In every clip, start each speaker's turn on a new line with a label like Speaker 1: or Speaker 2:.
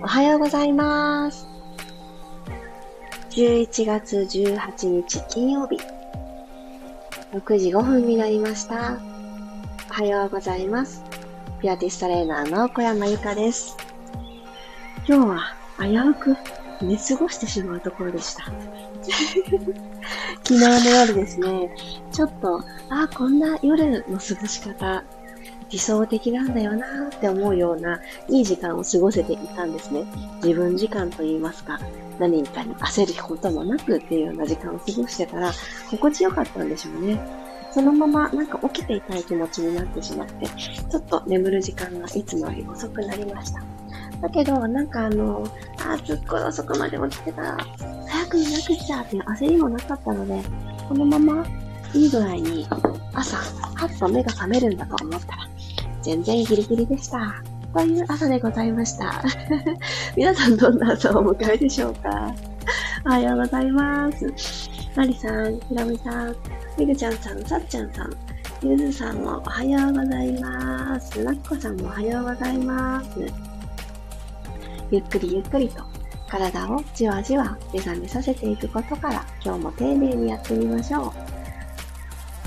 Speaker 1: おはようございます。11月18日金曜日、6時5分になりました。おはようございます。ピアティストレーナーの小山由かです。今日は危うく寝過ごしてしまうところでした。昨日の夜ですね、ちょっと、ああ、こんな夜の過ごし方、理想的なんだよなって思うような、いい時間を過ごせていたんですね。自分時間といいますか、何かに焦ることもなくっていうような時間を過ごしてたら、心地よかったんでしょうね。そのままなんか起きていたい気持ちになってしまって、ちょっと眠る時間がいつもより遅くなりました。だけど、なんかあの、あー、すっごい遅くまで起きてた、早く寝なくちゃっていう焦りもなかったので、このままいい具合に朝、はっと目が覚めるんだと思ったら、全然ギリギリでした。という朝でございました。皆さんどんな朝をお迎えでしょうか？おはようございます。マリさん、ひろみさん、みぐちゃんさん、さっちゃんさん、ゆずさんもおはようございます。なっこさんもおはようございます。ゆっくりゆっくりと体をじわじわ目覚めさせていくことから今日も丁寧にやってみましょう。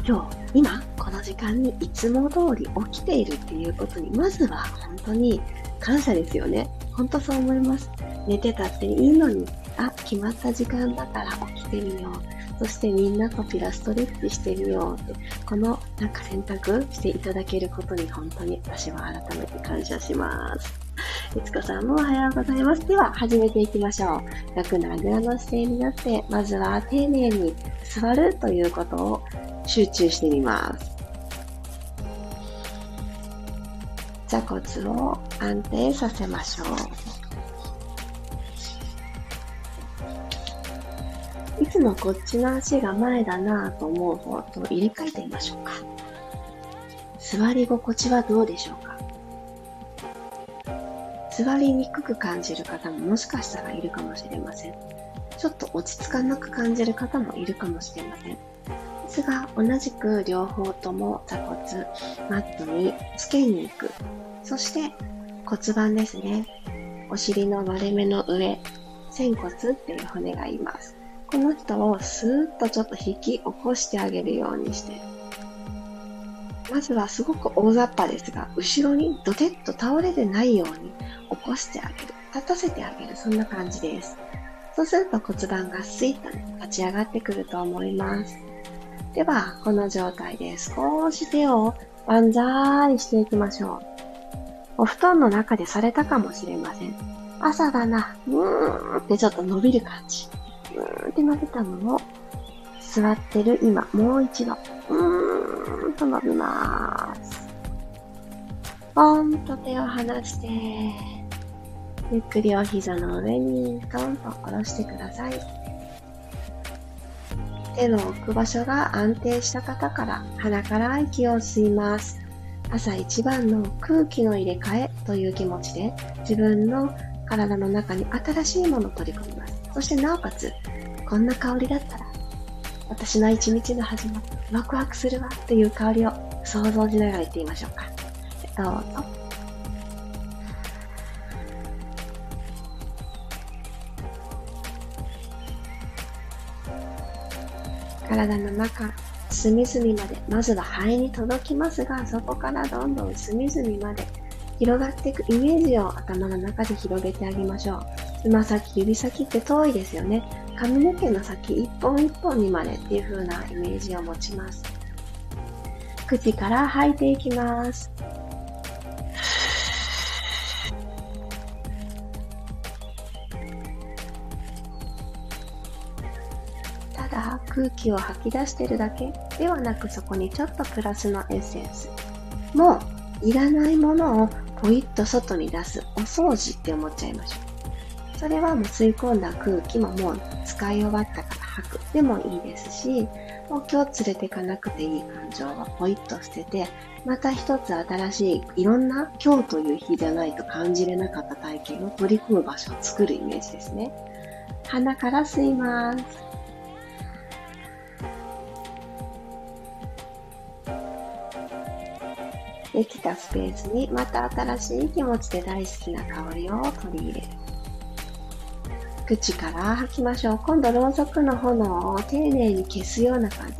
Speaker 1: 今日、今、この時間にいつも通り起きているっていうことに、まずは本当に感謝ですよね。本当そう思います。寝てたっていいのに、あ、決まった時間だから起きてみよう。そしてみんなとピラストレッチしてみようって、このなんか選択していただけることに本当に私は改めて感謝します。いつこさんもおはようございます。では、始めていきましょう。楽なあぐらの姿勢になって、まずは丁寧に座るということを集中してみます。座骨を安定させましょう。いつもこっちの足が前だなぁと思う方と入れ替えてみましょうか。座り心地はどうでしょうか座りにくく感じる方ももしかしたらいるかもしれません。ちょっと落ち着かなく感じる方もいるかもしれません。が、同じく両方とも座骨、マットにつけに行く。そして骨盤ですね。お尻の割れ目の上、仙骨っていう骨がいます。この人をスーッとちょっと引き起こしてあげるようにして、まずはすごく大雑把ですが、後ろにドテッと倒れてないように起こしてあげる。立たせてあげる。そんな感じです。そうすると骨盤がスイッとね、立ち上がってくると思います。では、この状態で少し手を万歳していきましょう。お布団の中でされたかもしれません。朝だな、うーんってちょっと伸びる感じ。うーんって伸びたのを、座ってる今、もう一度、うーんと伸びます。ポンと手を離して、ゆっくりお膝の上にトンと下ろしてください。手の置く場所が安定した方から鼻から息を吸います。朝一番の空気の入れ替えという気持ちで自分の体の中に新しいものを取り込みます。そしてなおかつ、こんな香りだったら私の一日の始まり、ワクワクするわっていう香りを想像しながら言ってみましょうか。どうぞ。体の中、隅々まで、まずは肺に届きますが、そこからどんどん隅々まで広がっていくイメージを頭の中で広げてあげましょう。つま先、指先って遠いですよね。髪の毛の先一本一本にまでっていう風なイメージを持ちます。口から吐いていきます。空気を吐き出してるだけではなくそこにちょっとプラスのエッセンス。もういらないものをポイッと外に出すお掃除って思っちゃいましょう。それはもう吸い込んだ空気ももう使い終わったから吐くでもいいですし、もう今日連れていかなくていい感情はポイッと捨てて、また一つ新しいいろんな今日という日じゃないと感じれなかった体験を取り組む場所を作るイメージですね。鼻から吸います。できたスペースにまた新しい気持ちで大好きな香りを取り入れる。口から吐きましょう。今度、ろうそくの炎を丁寧に消すような感じ。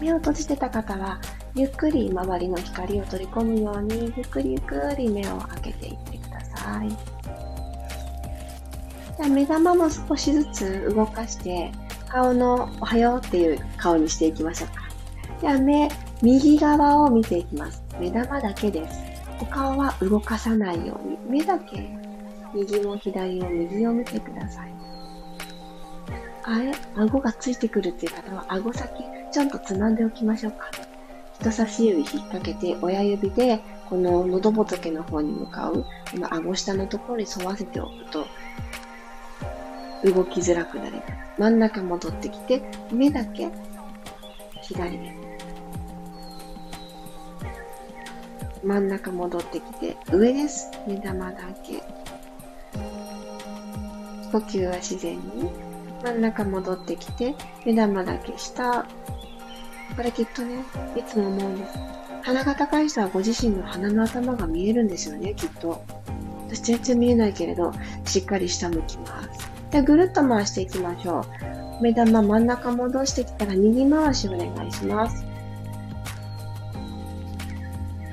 Speaker 1: 目を閉じてた方は、ゆっくり周りの光を取り込むように、ゆっくりゆっくり目を開けていってくさい。じゃあ目玉も少しずつ動かして、顔のおはようっていう顔にしていきましょうか。じゃあ目、右側を見ていきます。目玉だけです。お顔は動かさないように、目だけ右も左を右を見てください。あれ？顎がついてくるっていう方は顎先ちょんとつまんでおきましょうか。人差し指引っ掛けて親指でこの喉仏の方に向かうこの顎下のところに沿わせておくと動きづらくなります。真ん中戻ってきて目だけ左目。真ん中戻ってきて上です。目玉だけ。呼吸は自然に真ん中戻ってきて目玉だけ下これきっとね、いつも思うんです。鼻が高い人はご自身の鼻の頭が見えるんですよね、きっと。私全然見えないけれど、しっかり下向きます。で、ぐるっと回していきましょう。目玉真ん中戻してきたら右回しお願いします。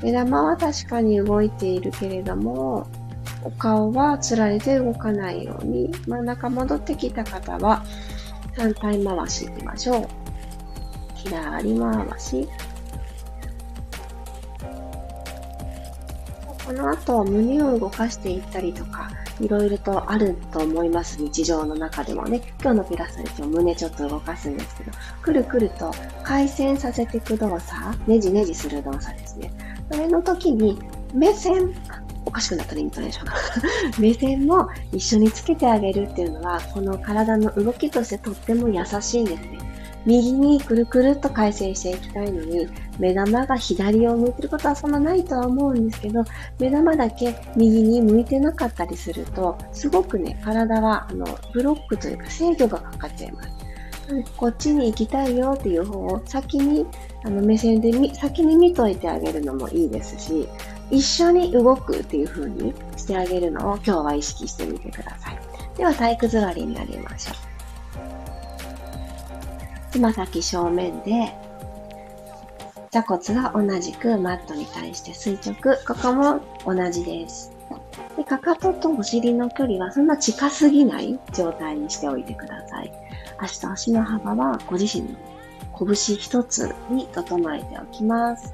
Speaker 1: 目玉は確かに動いているけれども、お顔はつられて動かないように、真ん中戻ってきた方は反対回しいきましょう。左回し。この後、胸を動かしていったりとか、いろいろとあると思います。日常の中でもね。今日のピラストレッチも胸ちょっと動かすんですけど、くるくると回旋させていく動作、ねじねじする動作ですね。それの時に、目線、おかしくなったらイントネーションが。目線も一緒につけてあげるっていうのは、この体の動きとしてとっても優しいんですね。右にくるくるっと回旋していきたいのに、目玉が左を向いてることはそんなないとは思うんですけど、目玉だけ右に向いてなかったりすると、すごくね、体は、あの、ブロックというか制御がかかっちゃいます。こっちに行きたいよっていう方を先に、あの、目線で先に見といてあげるのもいいですし、一緒に動くっていう風にしてあげるのを今日は意識してみてください。では体育座りになりましょう。つま先正面で、座骨が同じくマットに対して垂直。ここも同じです。でかかととお尻の距離はそんな近すぎない状態にしておいてください。足と足の幅はご自身の拳一つに整えておきます。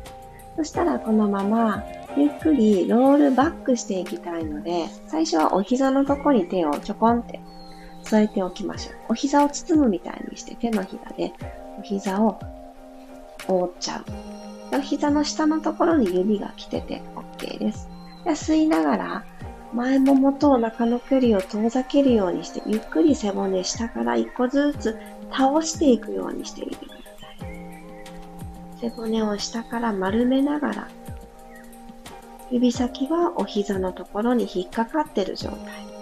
Speaker 1: そしたらこのままゆっくりロールバックしていきたいので、最初はお膝のとこに手をちょこんって添えておきましょう。お膝を包むみたいにして手のひらでお膝を覆っちゃう。お膝の下のところに指が来てて OK です。で吸いながら前ももとお腹の距離を遠ざけるようにして、ゆっくり背骨下から一個ずつ倒していくようにしてみてください。背骨を下から丸めながら、指先はお膝のところに引っかかってる状態。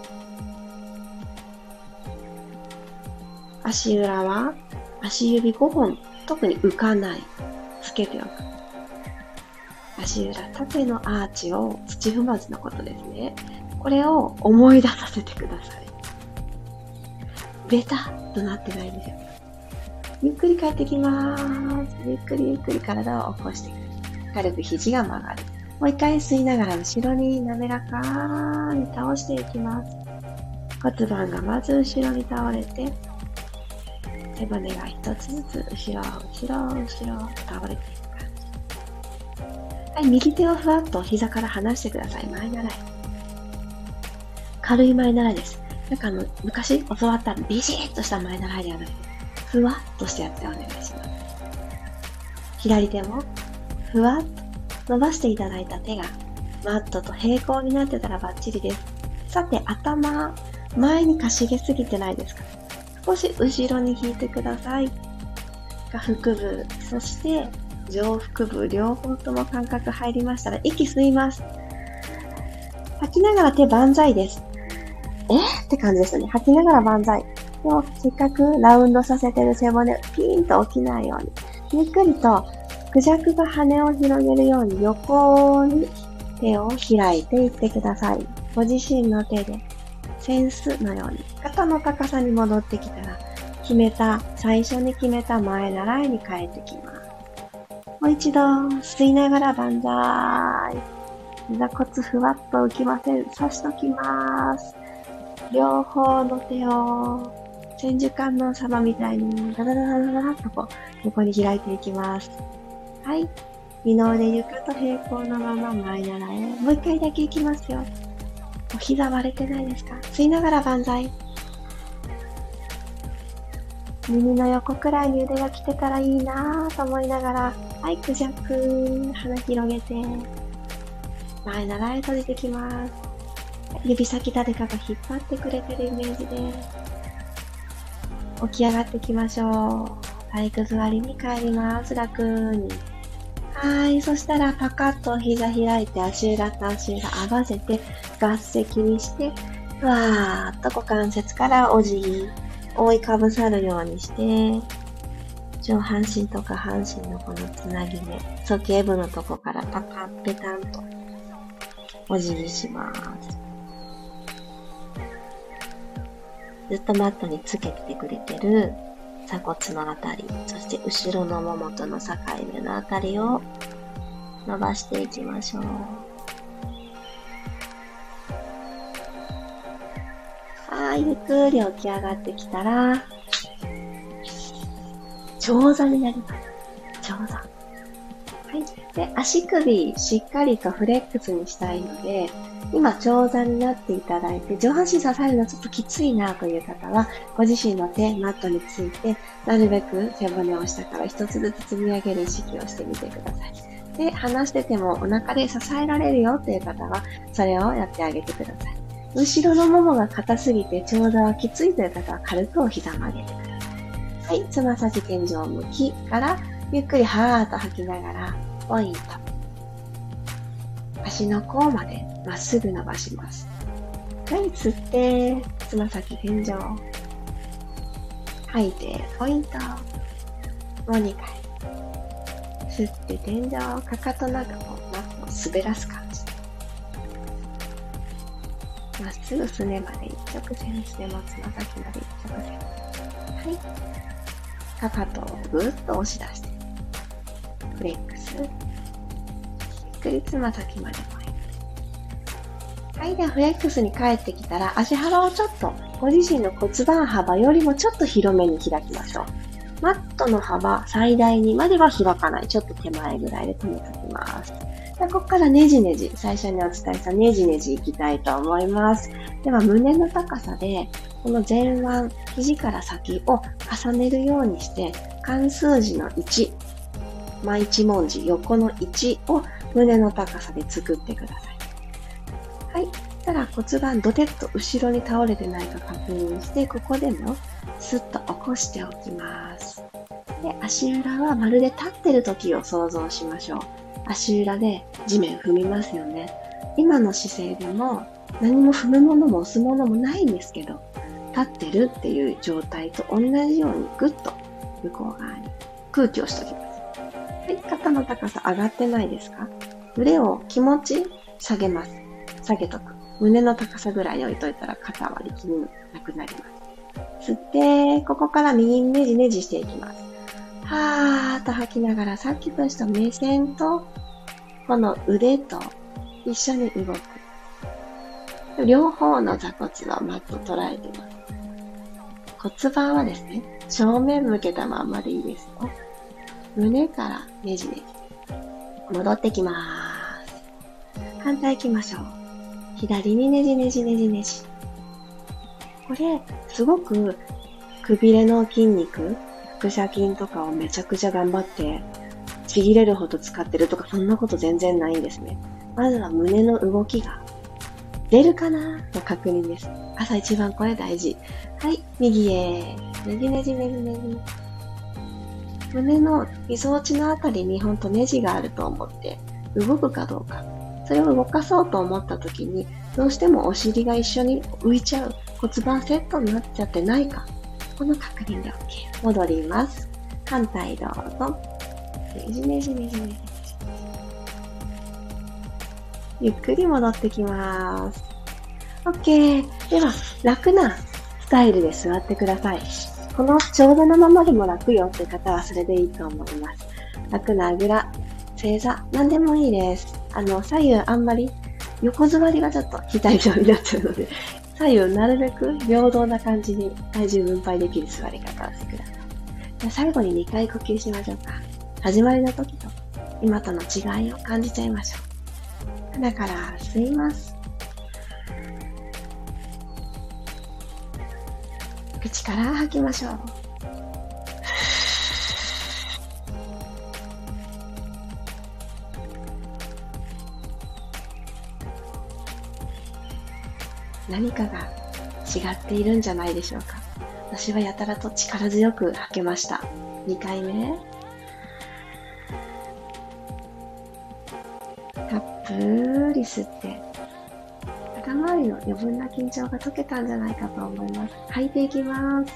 Speaker 1: 足裏は足指5本、特に浮かない。つけておく。足裏縦のアーチを土踏まずのことですね。これを思い出させてください。ベタっとなってないんですよ。ゆっくり帰ってきます。ゆっくりゆっくり体を起こしてくる。軽く肘が曲がる。もう一回吸いながら後ろに滑らかに倒していきます。骨盤がまず後ろに倒れて、背骨が一つずつ後ろ、後ろ、後ろ、倒れていく感じ。はい、右手をふわっと膝から離してください。前習い。軽い前習いです。なんかあの、昔教わったビシッとした前習いではなくて、ふわっとしたやつでお願いします。左手も、ふわっと伸ばしていただいた手が、マットと平行になってたらバッチリです。さて、頭、前にかしげすぎてないですか？少し後ろに引いてください。下腹部、そして上腹部、両方とも感覚入りましたら息吸います。吐きながら手万歳です。え？って感じですよね。吐きながら万歳。でも、せっかくラウンドさせてる背骨、ピーンと起きないように、ゆっくりと、クジャクが羽を広げるように横に手を開いていってください。ご自身の手で、センスのように、肩の高さに戻ってきたら、決めた、最初に決めた前習いに帰ってきます。もう一度、吸いながら万歳。膝骨ふわっと浮きません。刺しときます。両方の手を千手観音様みたいにダダダダダダとこう横に開いていきます。はい。二の腕床と平行のまま前ならえ。もう一回だけいきますよ。お膝割れてないですか？吸いながら万歳。耳の横くらいに腕が来てたらいいなぁと思いながら、はい、クジャク、鼻広げて、前ならえ閉じてきます。指先誰かが引っ張ってくれてるイメージです、起き上がってきましょう。体育座りに帰ります。楽に。はい。そしたら、パカッと膝開いて、足裏と足裏合わせて、合席にして、ふわーっと股関節からお辞儀、覆いかぶさるようにして、上半身とか半身のこのつなぎ目、鼠径部のとこからパカッペタンとお辞儀します。ずっとマットにつけてくれてる鎖骨のあたり、そして後ろのももとの境目のあたりを伸ばしていきましょう。はい、ゆっくり起き上がってきたら、長座になります。長座。はい。で、足首しっかりとフレックスにしたいので、今、長座になっていただいて、上半身支えるのちょっときついなという方は、ご自身の手、マットについて、なるべく背骨を下から一つずつ積み上げる意識をしてみてください。で、離しててもお腹で支えられるよという方は、それをやってあげてください。後ろのももが硬すぎて長座はきついという方は軽くお膝曲げてください。はい、つま先天井向きから、ゆっくりはーっと吐きながら、ポイント。足の甲までまっすぐ伸ばします。はい、吸って、つま先天井。吐いて、ポイント。もう2回。吸って天井、かかとなんかこう、マットを滑らす感まっすぐすねまで一直線、すねもつま先まで一直線。はい。かかとをぐーっと押し出して。フレックス。ゆっくりつま先まではい、ではフレックスに帰ってきたら、足幅をちょっと、ご自身の骨盤幅よりもちょっと広めに開きましょう。マットの幅最大にまでは開かない。ちょっと手前ぐらいで止めておきます。でここからねじねじ、最初にお伝えしたねじねじいきたいと思います。では胸の高さで、この前腕、肘から先を重ねるようにして、関数字の1、まあ、一文字、横の1を胸の高さで作ってください。はい。たら骨盤ドテッと後ろに倒れてないか確認して、ここでもスッと起こしておきます。で、足裏はまるで立ってる時を想像しましょう。足裏で地面踏みますよね。今の姿勢でも何も踏むものも押すものもないんですけど、立ってるっていう状態と同じようにぐっと向こう側に空気をしときます。はい、肩の高さ上がってないですか？腕を気持ち下げます。下げとく。胸の高さぐらい置いといたら肩は力みなくなります。吸って、ここから右にねじねじしていきます。はーっと吐きながら、さっきとした目線と、この腕と一緒に動く。両方の座骨のマット捉えてます。骨盤はですね、正面向けたまんまでいいですよ。胸からねじねじ。戻ってきまーす。反対行きましょう。左にねじねじねじねじ。これ、すごく、くびれの筋肉、腹斜筋とかをめちゃくちゃ頑張って、ちぎれるほど使ってるとか、そんなこと全然ないんですね。まずは胸の動きが出るかなの確認です。朝一番これ大事。はい、右へ。ねじねじねじねじ。胸のみぞおちのあたりにほんとネジがあると思って、動くかどうか。それを動かそうと思った時に、どうしてもお尻が一緒に浮いちゃう骨盤セットになっちゃってないか。この確認で OK。戻ります。反対どうぞ。じねじねじねじ。ゆっくり戻ってきます。OK。では、楽なスタイルで座ってください。このちょうどのままでも楽よって方はそれでいいと思います。楽なあぐら、正座、何でもいいです。あの、左右あんまり横座りがちょっと非対称になっちゃうので、左右なるべく平等な感じに体重分配できる座り方をしてください。じゃ最後に2回呼吸しましょうか。始まりの時と今との違いを感じちゃいましょう。鼻から吸います。口から吐きましょう。何かが違っているんじゃないでしょうか。私はやたらと力強く吐けました。2回目。たっぷり吸って、肩周りの余分な緊張が解けたんじゃないかと思います。吐いていきます。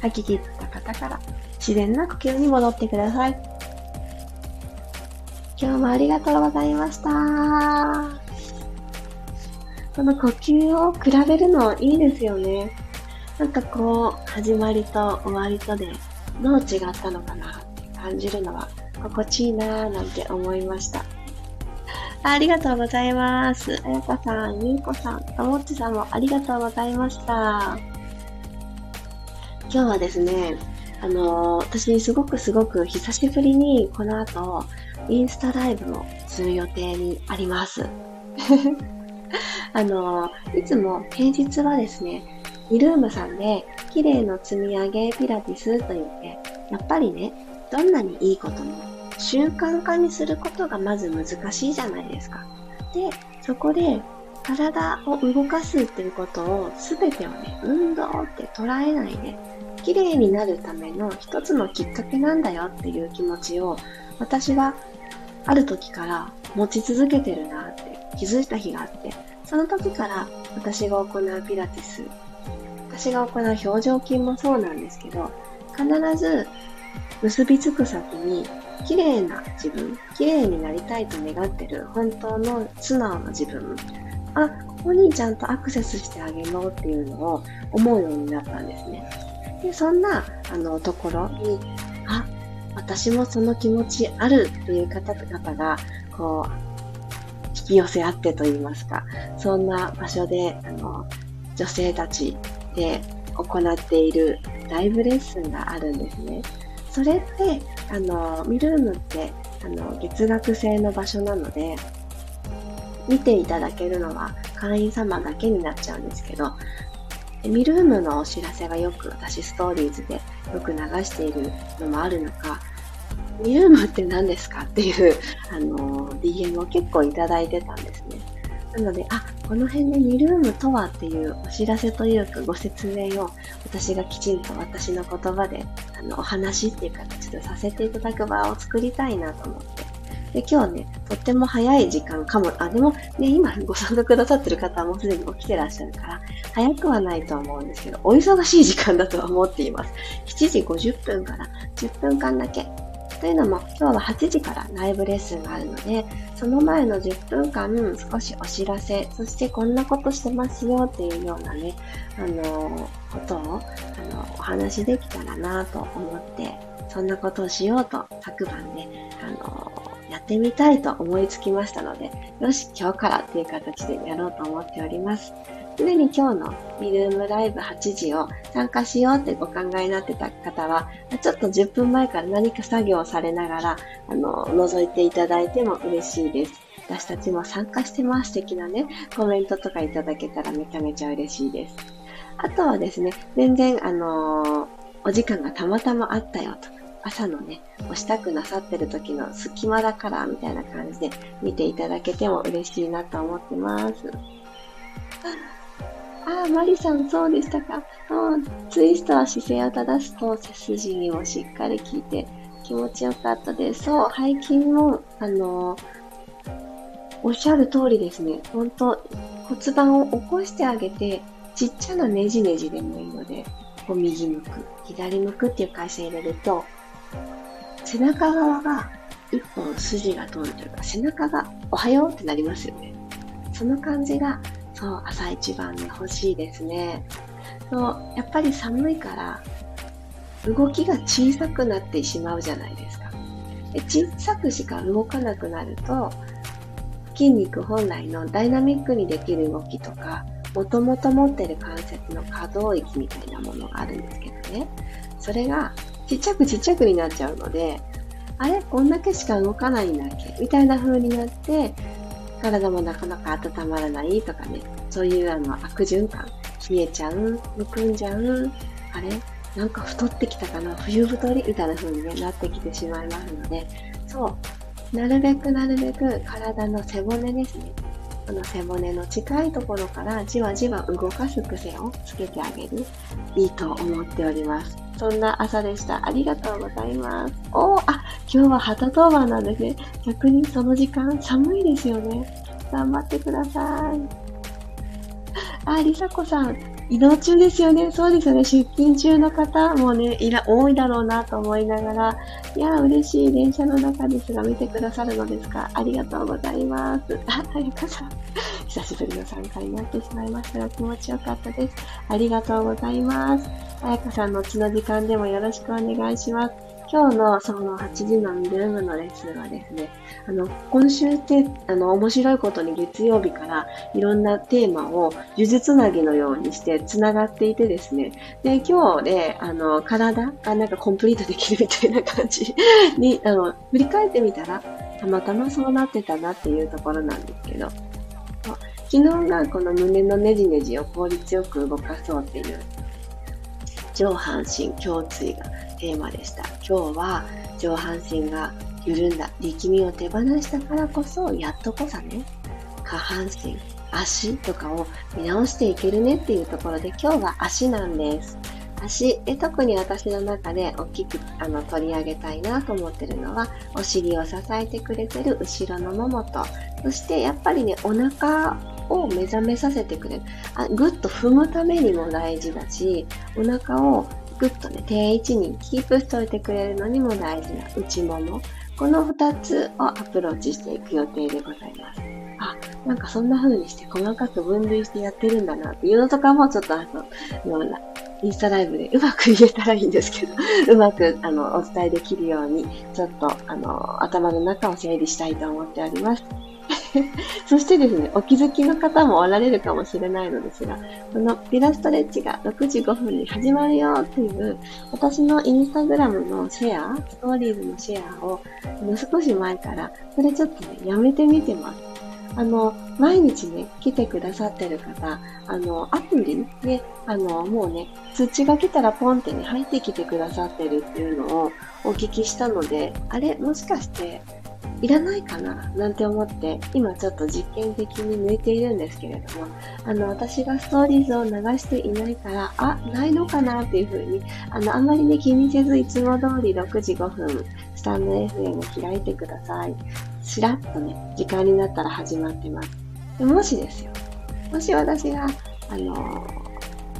Speaker 1: 吐き切った方から自然な呼吸に戻ってください。今日もありがとうございました。この呼吸を比べるのいいですよね。なんかこう、始まりと終わりとでどう違ったのかなって感じるのは心地いいなぁなんて思いました。ありがとうございます。あやかさん、ゆうこさん、ともっちさんもありがとうございました。今日はですね、あのー、私すごくすごく久しぶりにこの後、インスタライブをする予定にあります。あの、いつも平日はですね、イルームさんで綺麗の積み上げピラティスと言って、やっぱりね、どんなにいいことも習慣化にすることがまず難しいじゃないですか。で、そこで体を動かすっていうことを全てをね、運動って捉えないで、綺麗になるための一つのきっかけなんだよっていう気持ちを私はある時から持ち続けてるなって気づいた日があって、その時から私が行うピラティス、私が行う表情筋もそうなんですけど、必ず結びつく先に綺麗な自分、綺麗になりたいと願ってる本当の素直な自分、あ、ここにちゃんとアクセスしてあげようっていうのを思うようになったんですね。で、そんな、あの、ところに、あ、私もその気持ちあるっていう方々が、こう、引き寄せ合ってと言いますか、そんな場所で、あの、女性たちで行っているライブレッスンがあるんですね。それって、あの、ミルームって、あの、月額制の場所なので、見ていただけるのは会員様だけになっちゃうんですけど、ミルームのお知らせがよく私ストーリーズでよく流しているのもあるのか、ミルームって何ですかっていう、あの、DM を結構いただいてたんですね。なので、あ、この辺でミルームとはっていうお知らせというかご説明を私がきちんと私の言葉であのお話っていう形でさせていただく場を作りたいなと思って。で、今日ね、とっても早い時間かも、あ、でもね、今ご参加くださってる方はもうすでに起きてらっしゃるから、早くはないと思うんですけど、お忙しい時間だとは思っています。7時50分から10分間だけというのも今日は8時からライブレッスンがあるので、その前の10分間少しお知らせ、そしてこんなことしてますよっていうようなね、あの、ことを、あの、お話できたらなと思って、そんなことをしようと昨晩ね、あの、やってみたいと思いつきましたので、よし、今日からっていう形でやろうと思っております。すでに今日のミルームライブ8時を参加しようってご考えになってた方は、ちょっと10分前から何か作業をされながら、あの、覗いていただいても嬉しいです。私たちも参加してます的なね、コメントとかいただけたらめちゃめちゃ嬉しいです。あとはですね、全然、あのー、お時間がたまたまあったよとか、朝のね、お支度なさってる時の隙間だからみたいな感じで見ていただけても嬉しいなと思ってます。ああ、マリさんそうでしたか。ツイストは姿勢を正すと背筋にもしっかり効いて気持ちよかったです。そう、背筋も、あのー、おっしゃる通りですね。本当骨盤を起こしてあげて、ちっちゃなねじねじでもいいので、こう右向く、左向くっていう会社入れると、背中側が一本筋が通るというか、背中がおはようってなりますよね。その感じが、そう、朝一番で欲しいですね。そう、やっぱり寒いから、動きが小さくなってしまうじゃないですか。で小さくしか動かなくなると、筋肉本来のダイナミックにできる動きとか、もともと持ってる関節の可動域みたいなものがあるんですけどね。それがちっちゃくちっちゃくになっちゃうので、あれこんだけしか動かないんだっけ？みたいな風になって、体もなかなか温まらないとかね、そういうあの悪循環、冷えちゃう、むくんじゃう、あれ？なんか太ってきたかな？冬太りみたいな風に、ね、なってきてしまいますので、そう、なるべくなるべく体の背骨ですね。この背骨の近いところからじわじわ動かす癖をつけてあげる。いいと思っております。そんな朝でした。ありがとうございます。おお、あ、今日は旗当番なんですね。逆にその時間寒いですよね。頑張ってください。あ、りさこさん、移動中ですよね。そうですよね。出勤中の方もね、いら、多いだろうなと思いながら、いや、嬉しい電車の中ですが、見てくださるのですか。ありがとうございます。あ、はやかさん。久しぶりの参加になってしまいましたが、気持ちよかったです。ありがとうございます。あやかさんのちの時間でもよろしくお願いします。今日のその8時のミルームのレッスンはですね、あの、今週って、あの、面白いことに月曜日からいろんなテーマを呪術つなぎのようにして繋がっていてですね、で、今日で、あの、体がなんかコンプリートできるみたいな感じ に、あの、振り返ってみたら、たまたまそうなってたなっていうところなんですけど、昨日がこの胸のねじねじを効率よく動かそうっていう上半身胸椎がテーマでした。今日は上半身が緩んだ力みを手放したからこそ、やっとこさね、下半身、足とかを見直していけるねっていうところで今日は足なんです。足で特に私の中で大きくあの取り上げたいなと思ってるのはお尻を支えてくれてる後ろのももとそしてやっぱりねお腹を目覚めさせてくれる。あぐっと踏むためにも大事だし、お腹をぐっとね、定位置にキープしておいてくれるのにも大事な内もも。この2つをアプローチしていく予定でございます。あ、なんかそんな風にして細かく分類してやってるんだなっていうのとかもちょっとあの、インスタライブでうまく言えたらいいんですけど、うまくあのお伝えできるように、ちょっとあの頭の中を整理したいと思っております。そしてですね、お気づきの方もおられるかもしれないのですが、このピラストレッチが6時5分に始まるよっていう、私のインスタグラムのシェア、ストーリーズのシェアを、少し前から、これちょっとね、やめてみてます。あの、毎日ね、来てくださってる方、あの、アプリで、あの、もうね、通知が来たらポンってね、入ってきてくださってるっていうのをお聞きしたので、あれ、もしかして、いらないかななんて思って、今ちょっと実験的に抜いているんですけれども、あの、私がストーリーズを流していないから、あ、ないのかなっていうふうに、あの、あんまりね、気にせず、いつも通り6時5分、スタンド FM 開いてください。しらっとね、時間になったら始まってます。でもしですよ、もし私が、あのー、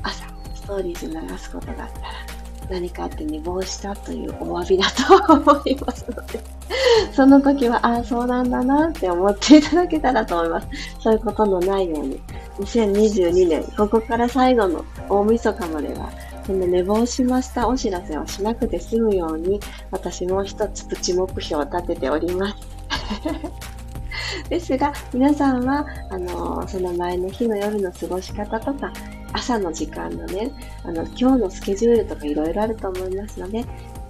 Speaker 1: 朝、ストーリーズ流すことがあったら、何かあって寝坊したというお詫びだと思いますのでその時は、ああ、そうなんだなって思っていただけたらと思います。そういうことのないように、2022年、ここから最後の大晦日までは、その寝坊しましたお知らせをしなくて済むように、私も一つプチ目標を立てております。ですが、皆さんは、あのその前の日の夜の過ごし方とか、朝の時間のね、あの、今日のスケジュールとかいろいろあると思いますので、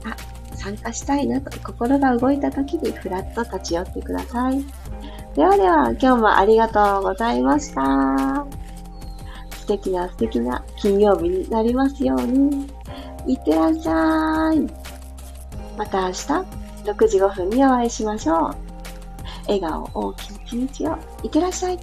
Speaker 1: あ、参加したいなと心が動いた時にふらっと立ち寄ってください。ではでは、今日もありがとうございました。素敵な素敵な金曜日になりますように。いってらっしゃい。また明日、6時5分にお会いしましょう。笑顔大きな一日を。いってらっしゃい。